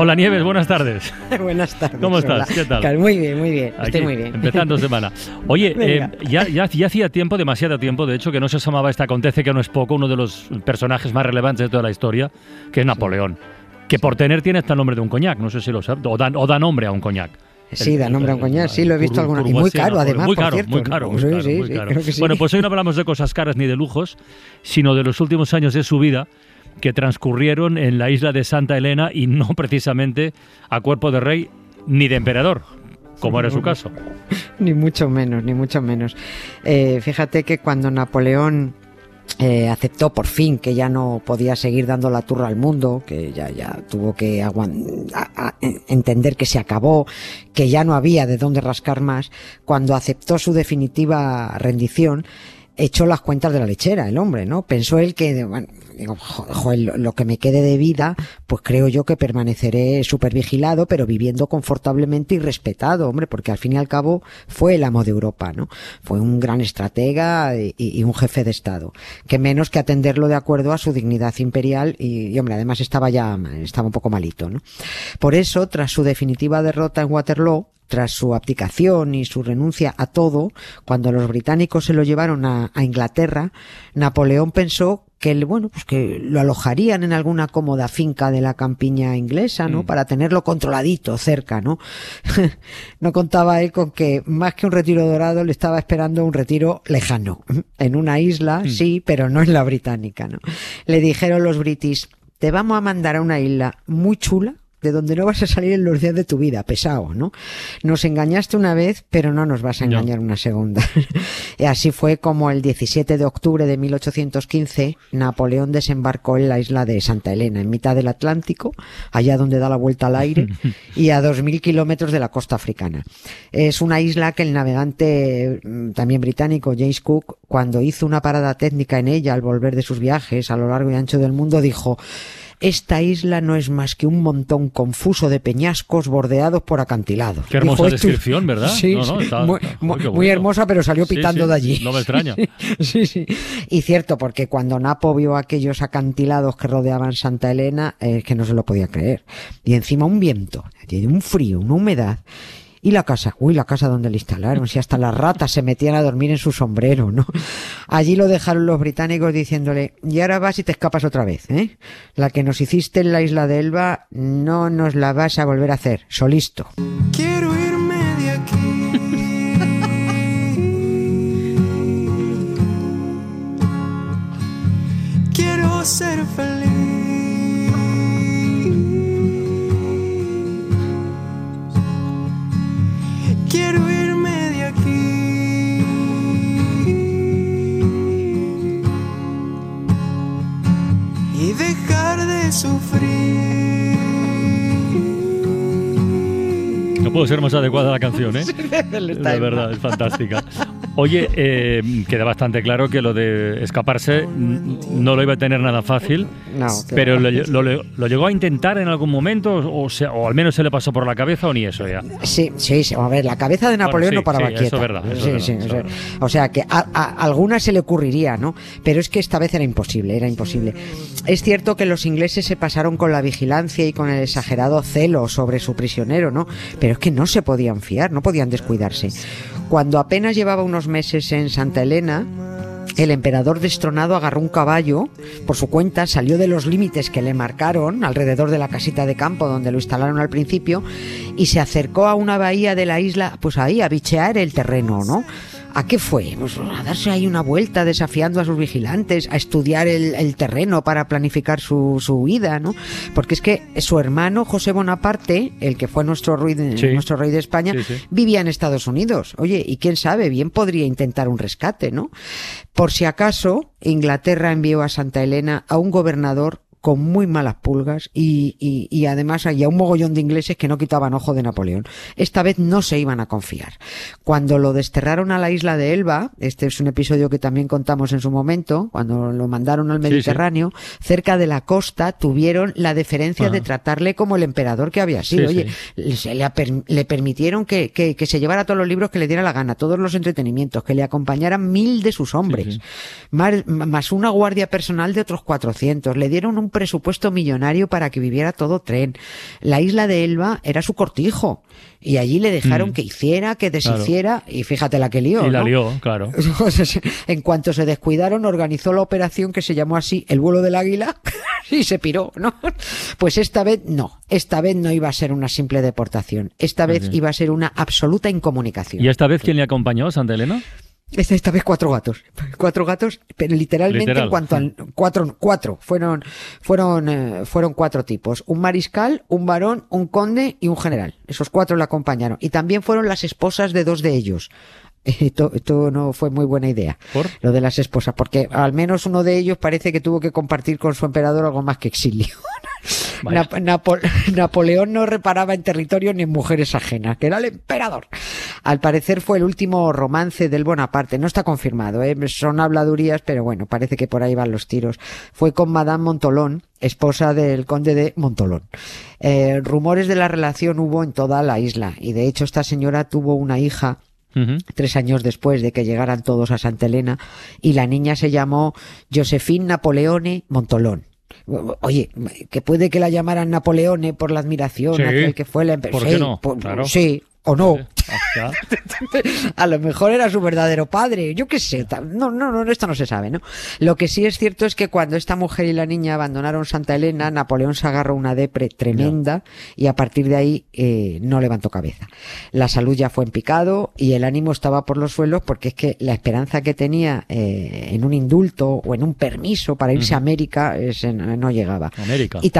Hola Nieves, buenas tardes. Buenas tardes. ¿Cómo estás? hola. ¿Qué tal? Muy bien, muy bien. Aquí, Estoy muy bien. Empezando semana. Oye, eh, ya, ya, ya hacía tiempo, demasiado tiempo, de hecho, que no se llamaba este Acontece que no es poco, uno de los personajes más relevantes de toda la historia, que es Napoleón. Que por tener tiene hasta el nombre de un coñac, no sé si lo sabes, o da, o da nombre a un coñac. Sí, da nombre a un coñac, sí, lo he visto alguna- y muy caro, además, Muy por caro, cierto, muy caro, muy caro, sí, muy sí, caro. creo que sí. Bueno, pues hoy no hablamos de cosas caras ni de lujos, sino de los últimos años de su vida que transcurrieron en la isla de Santa Elena y no precisamente a cuerpo de rey ni de emperador, como era su caso. Ni mucho menos, ni mucho menos. Eh, fíjate que cuando Napoleón eh, aceptó por fin que ya no podía seguir dando la turra al mundo, que ya, ya tuvo que entender que se acabó, que ya no había de dónde rascar más, cuando aceptó su definitiva rendición, echó las cuentas de la lechera, el hombre, ¿no? Pensó él que, bueno, digo, lo, que me quede de vida, pues creo yo que permaneceré súper vigilado, pero viviendo confortablemente y respetado, hombre, porque al fin y al cabo fue el amo de Europa, ¿no? Fue un gran estratega y, y un jefe de Estado. Que menos que atenderlo de acuerdo a su dignidad imperial y, y, hombre, además estaba ya, estaba un poco malito, ¿no? Por eso, tras su definitiva derrota en Waterloo, tras su abdicación y su renuncia a todo, cuando los británicos se lo llevaron a, a Inglaterra, Napoleón pensó que el- bueno, pues que lo alojarían en alguna cómoda finca de la campiña inglesa, ¿no? Mm. Para tenerlo controladito, cerca, ¿no? no contaba él con que más que un retiro dorado le estaba esperando un retiro lejano, en una isla, Mm. sí, pero no en la británica, ¿no? Le dijeron los britis, te vamos a mandar a una isla muy chula, de donde no vas a salir en los días de tu vida, pesado, ¿no? Nos engañaste una vez, pero no nos vas a engañar una segunda. y así fue como el 17 de octubre de 1815 Napoleón desembarcó en la isla de Santa Elena, en mitad del Atlántico, allá donde da la vuelta al aire, y a 2.000 kilómetros de la costa africana. Es una isla que el navegante mm, también británico James Cook, cuando hizo una parada técnica en ella al volver de sus viajes a lo largo y ancho del mundo, dijo esta isla no es más que un montón confuso de peñascos bordeados por acantilados. Qué hermosa Dijo descripción, ¿verdad? Sí, No, está- muy, muy- muy hermosa, pero salió pitando sí, de allí. no me extraña. Sí, sí. Y cierto, porque cuando Napo vio aquellos acantilados que rodeaban Santa Elena, es que no se lo podía creer. Y encima un viento, y un frío, una humedad. Y la casa, uy, la casa donde le instalaron, si hasta las ratas se metían a dormir en su sombrero, ¿no? Allí lo dejaron los británicos diciéndole, y ahora vas y te escapas otra vez, ¿eh? La que nos hiciste en la isla de Elba, no nos la vas a volver a hacer, solisto. Quiero irme de aquí. Quiero ser feliz. Sufrir. No puede ser más adecuada la canción, ¿eh? De verdad, es fantástica. Oye, eh, queda bastante claro que lo de escaparse no lo iba a tener nada fácil, No, pero lo, lo- lo- llegó a intentar en algún momento, o, sea, o al menos se le pasó por la cabeza, o ni eso ya. Sí, sí, sí. A ver, la cabeza de Napoleón sí, no paraba sí, eso es verdad, eso es Sí, verdad, sí, eso es o sea, verdad. O sea que a- a alguna se le ocurriría, ¿no? Pero es que esta vez era imposible, era imposible. Es cierto que los ingleses se pasaron con la vigilancia y con el exagerado celo sobre su prisionero, ¿no? Pero es que no se podían fiar, no podían descuidarse. Cuando apenas llevaba unos meses en Santa Elena, el emperador destronado agarró un caballo, por su cuenta salió de los límites que le marcaron alrededor de la casita de campo donde lo instalaron al principio y se acercó a una bahía de la isla, pues ahí, a bichear el terreno, ¿no? ¿A qué fue? Pues a darse ahí una vuelta desafiando a sus vigilantes, a estudiar el, el terreno para planificar su, su huida, ¿no? Porque es que su hermano José Bonaparte, el que fue nuestro rey de, Sí. nuestro rey de España, Sí, sí. vivía en Estados Unidos. Oye, y quién sabe, bien podría intentar un rescate, ¿no? Por si acaso, Inglaterra envió a Santa Elena a un gobernador con muy malas pulgas y, y, y además había un mogollón de ingleses que no quitaban ojo de Napoleón. Esta vez no se iban a confiar. Cuando lo desterraron a la isla de Elba, este es un episodio que también contamos en su momento, cuando lo mandaron al sí. Mediterráneo, cerca de la costa tuvieron la deferencia Ajá. de tratarle como el emperador que había sido. Sí, Oye, se le, le permitieron que, que, que se llevara todos los libros que le diera la gana, todos los entretenimientos, que le acompañaran mil de sus hombres. Más, más una guardia personal de otros 400. Le dieron un presupuesto millonario para que viviera todo tren. La isla de Elba era su cortijo. Y allí le dejaron Mm. que hiciera, que deshiciera, y fíjate la que lió. Y la ¿no? lió, claro. en cuanto se descuidaron, organizó la operación que se llamó así el vuelo del águila y se piró, ¿no? Pues esta vez no, esta vez no iba a ser una simple deportación, esta vez iba a ser una absoluta incomunicación. ¿Y esta vez quién le acompañó, Santa Elena? Esta, esta vez cuatro gatos, cuatro gatos, pero literalmente Literal. en cuanto cuatro, cuatro fueron, fueron, eh, fueron cuatro tipos, un mariscal, un varón, un conde y un general. Esos cuatro le acompañaron y también fueron las esposas de dos de ellos. Esto, esto no fue muy buena idea. ¿Por? Lo de las esposas, porque al menos uno de ellos parece que tuvo que compartir con su emperador algo más que exilio. Vaya. Nap- Napo- Napoleón no reparaba en territorio ni en mujeres ajenas, que era el emperador. Al parecer fue el último romance del Bonaparte. No está confirmado, ¿eh? son habladurías, pero bueno, parece que por ahí van los tiros. Fue con Madame Montolón, esposa del conde de Montolón. Eh, rumores de la relación hubo en toda la isla y de hecho esta señora tuvo una hija tres años después de que llegaran todos a Santa Elena, y la niña se llamó Josephine Napoleone Montolón. Oye, que puede que la llamaran Napoleone por la admiración Sí. hacia el que fue la ¿Por sí, qué no? por- Claro. sí, o no. A lo mejor era su verdadero padre, yo qué sé. No, no, no, esto no se sabe, ¿no? Lo que sí es cierto es que cuando esta mujer y la niña abandonaron Santa Elena, Napoleón se agarró una depre tremenda y a partir de ahí eh, no levantó cabeza. La salud ya fue en picado y el ánimo estaba por los suelos porque es que la esperanza que tenía eh, en un indulto o en un permiso para irse a América eh, se- no llegaba. América. Y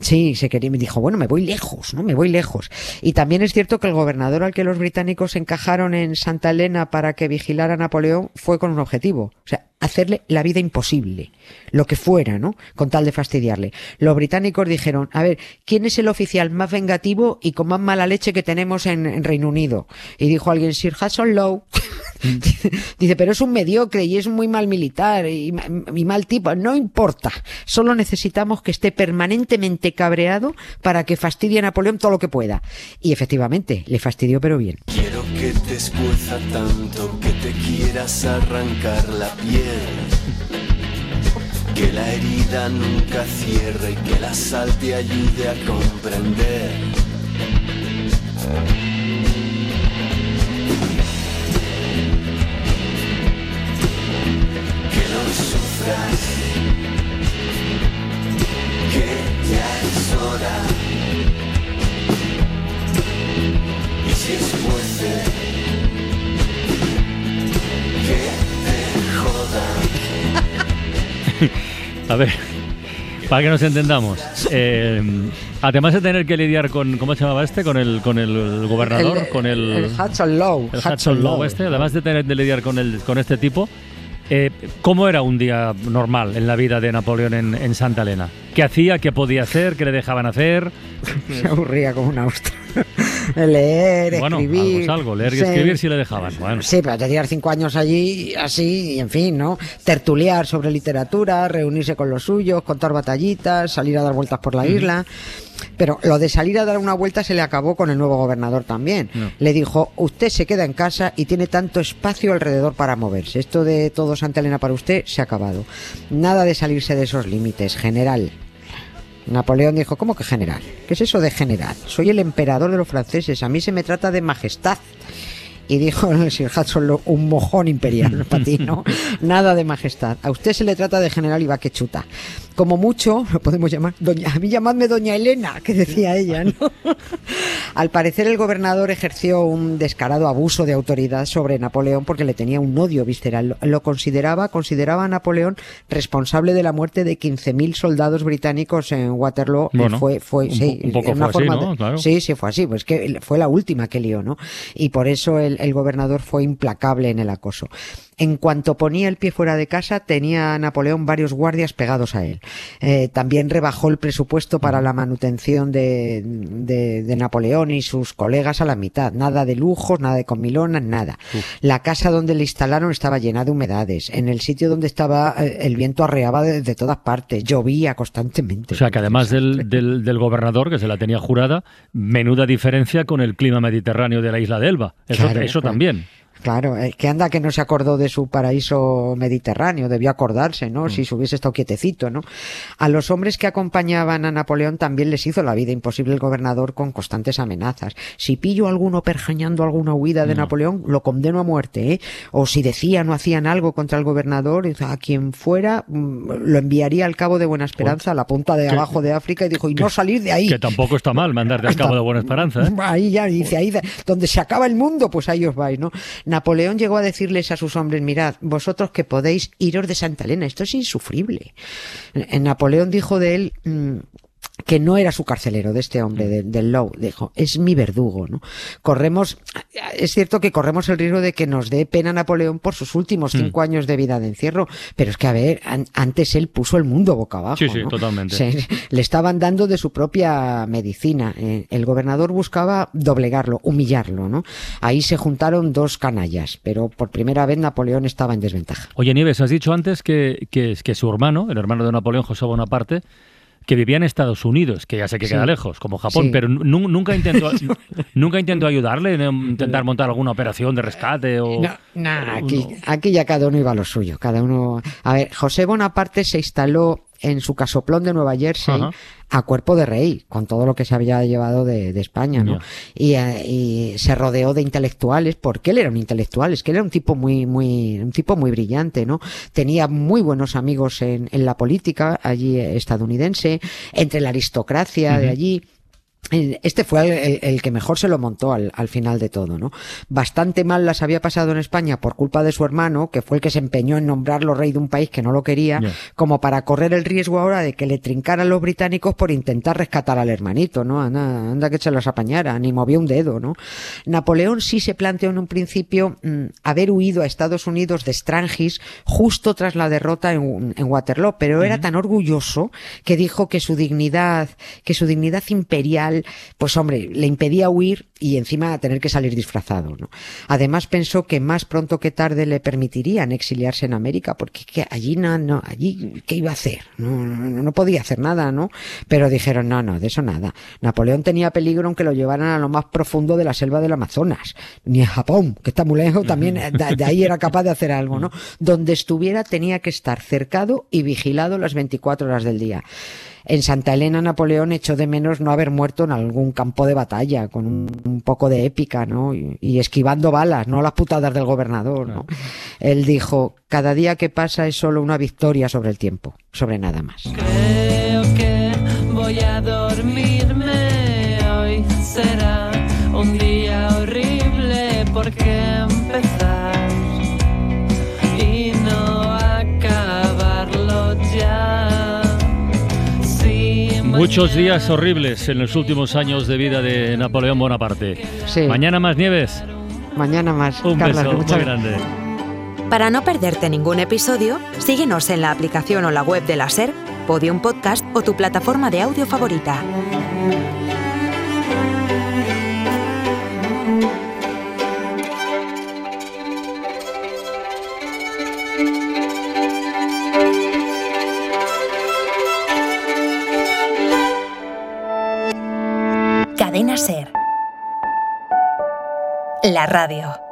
sí, se quería, me dijo, bueno, me voy lejos, ¿no? Me voy lejos. Y también es cierto que el gobernador al que los británicos encajaron en Santa Elena para que vigilara a Napoleón fue con un objetivo. O sea, hacerle la vida imposible. Lo que fuera, ¿no? Con tal de fastidiarle. Los británicos dijeron, a ver, ¿quién es el oficial más vengativo y con más mala leche que tenemos en, en Reino Unido? Y dijo alguien, Sir Hudson Lowe. Dice, pero es un mediocre y es muy mal militar y, y mal tipo. No importa. Solo necesitamos que esté permanentemente cabreado para que fastidie a Napoleón todo lo que pueda. Y efectivamente, le fastidió pero bien. Quiero que te escueza tanto que te quieras arrancar la piel. Que la herida nunca cierre y que la sal te ayude a comprender. Si que te. A ver, para que nos entendamos. eh, además de tener que lidiar con, ¿cómo se llamaba este? Con el, con el gobernador, El- con el, el Hudson Lowe. el Hudson Lowe este, además de tener que lidiar con, el, con este tipo, eh, ¿cómo era un día normal en la vida de Napoleón en, en Santa Elena? ¿Qué hacía? ¿Qué podía hacer? ¿Qué le dejaban hacer? Se aburría como una ostra. Leer, bueno, escribir. algo. Leer y escribir sí le dejaban. Bueno, Sí, pero te tirar cinco años allí, así, y en fin, ¿no? Tertuliar sobre literatura, reunirse con los suyos, contar batallitas, salir a dar vueltas por la isla. Pero lo de salir a dar una vuelta se le acabó con el nuevo gobernador también. No. Le dijo, usted se queda en casa y tiene tanto espacio alrededor para moverse. Esto de todo Santa Elena para usted se ha acabado. Nada de salirse de esos límites, general. Napoleón dijo, ¿cómo que general? ¿Qué es eso de general? Soy el emperador de los franceses, a mí se me trata de majestad. Y dijo el Sir Hudson un mojón imperial para ti, ¿no? Nada de majestad. A usted se le trata de general y va que chuta. Como mucho, lo podemos llamar, doña, a mí llamadme doña Elena, que decía ella, ¿no? Al parecer el gobernador ejerció un descarado abuso de autoridad sobre Napoleón porque le tenía un odio visceral. Lo, consideraba, consideraba a Napoleón responsable de la muerte de 15.000 soldados británicos en Waterloo. Bueno, fue, fue, un sí, un poco fue así, ¿no? de- Claro. Sí, sí, fue así, pues que fue la última que lió, ¿no? Y por eso el, el gobernador fue implacable en el acoso. En cuanto ponía el pie fuera de casa, tenía Napoleón varios guardias pegados a él. Eh, también rebajó el presupuesto para la manutención de, de, Napoleón y sus colegas a la mitad. Nada de lujos, nada de comilonas, nada. La casa donde le instalaron estaba llena de humedades. En el sitio donde estaba, eh, el viento arreaba de, todas partes. Llovía constantemente. O sea que además del, del, gobernador, que se la tenía jurada, menuda diferencia con el clima mediterráneo de la isla de Elba. Eso, eso también. Claro, eh, que anda que no se acordó de su paraíso mediterráneo, debió acordarse, ¿no? Mm. Si se hubiese estado quietecito, ¿no? A los hombres que acompañaban a Napoleón también les hizo la vida imposible el gobernador con constantes amenazas. Si pillo a alguno perjañando alguna huida de Napoleón, lo condeno a muerte, ¿eh? O si decían o hacían algo contra el gobernador, a quien fuera, mm, lo enviaría al cabo de Buena Esperanza, a la punta de abajo de África, y dijo, y no salir de ahí. Que tampoco está mal mandarte al cabo de Buena Esperanza, ¿eh? Ahí ya, dice, ahí donde se acaba el mundo, pues ahí os vais, ¿no? Napoleón llegó a decirles a sus hombres, mirad, vosotros que podéis iros de Santa Elena, esto es insufrible. Napoleón dijo de él, mm, que no era su carcelero, de este hombre, del Low, dijo, es mi verdugo, ¿no? Corremos, es cierto que corremos el riesgo de que nos dé pena Napoleón por sus últimos hmm. cinco años de vida de encierro, pero es que, a ver, antes él puso el mundo boca abajo. Sí, sí, totalmente. le estaban dando de su propia medicina. Eh, el gobernador buscaba doblegarlo, humillarlo, ¿no? Ahí se juntaron dos canallas, pero por primera vez Napoleón estaba en desventaja. Oye, Nieves, has dicho antes que, que, que su hermano, el hermano de Napoleón, José Bonaparte, que vivía en Estados Unidos, que ya sé que queda lejos, como Japón, pero nunca intentó nunca intentó ayudarle, intentar montar alguna operación de rescate o no, aquí, aquí ya cada uno iba a lo suyo, cada uno. A ver, José Bonaparte se instaló en su casoplón de Nueva Jersey a cuerpo de rey, con todo lo que se había llevado de, España, ¿no? Eh, y, se rodeó de intelectuales, porque él era un intelectual, es que él era un tipo muy, muy, un tipo muy brillante, ¿no? Tenía muy buenos amigos en, en la política allí estadounidense, entre la aristocracia de allí este fue el, que mejor se lo montó al, final de todo, ¿no? Bastante mal las había pasado en España por culpa de su hermano, que fue el que se empeñó en nombrarlo rey de un país que no lo quería, como para correr el riesgo ahora de que le trincaran los británicos por intentar rescatar al hermanito, ¿no? Anda, anda que se los apañara, ni movió un dedo, ¿no? Napoleón sí se planteó en un principio mm, haber huido a Estados Unidos de Strangis justo tras la derrota en, Waterloo, pero era tan orgulloso que dijo que su dignidad, que su dignidad imperial pues hombre, le impedía huir y encima tener que salir disfrazado, ¿no? Además pensó que más pronto que tarde le permitirían exiliarse en América, porque allí no, no, allí, ¿qué iba a hacer? No, no, podía hacer nada, ¿no? Pero dijeron, no, no, de eso nada. Napoleón tenía peligro aunque lo llevaran a lo más profundo de la selva del Amazonas, ni a Japón, que está muy lejos, también de, ahí era capaz de hacer algo, ¿no? Donde estuviera tenía que estar cercado y vigilado las 24 horas del día. En Santa Elena Napoleón echó de menos no haber muerto en algún campo de batalla, con un, poco de épica, ¿no? Y, esquivando balas, no las putadas del gobernador, ¿no? Él dijo, cada día que pasa es solo una victoria sobre el tiempo, sobre nada más. Creo que voy a dormirme hoy será un día horrible porque Muchos días horribles en los últimos años de vida de Napoleón Bonaparte. Mañana más nieves. Mañana más. Un beso muy grande. Para no perderte ningún episodio, síguenos en la aplicación o la web de la SER, Podium Podcast o tu plataforma de audio favorita. La radio.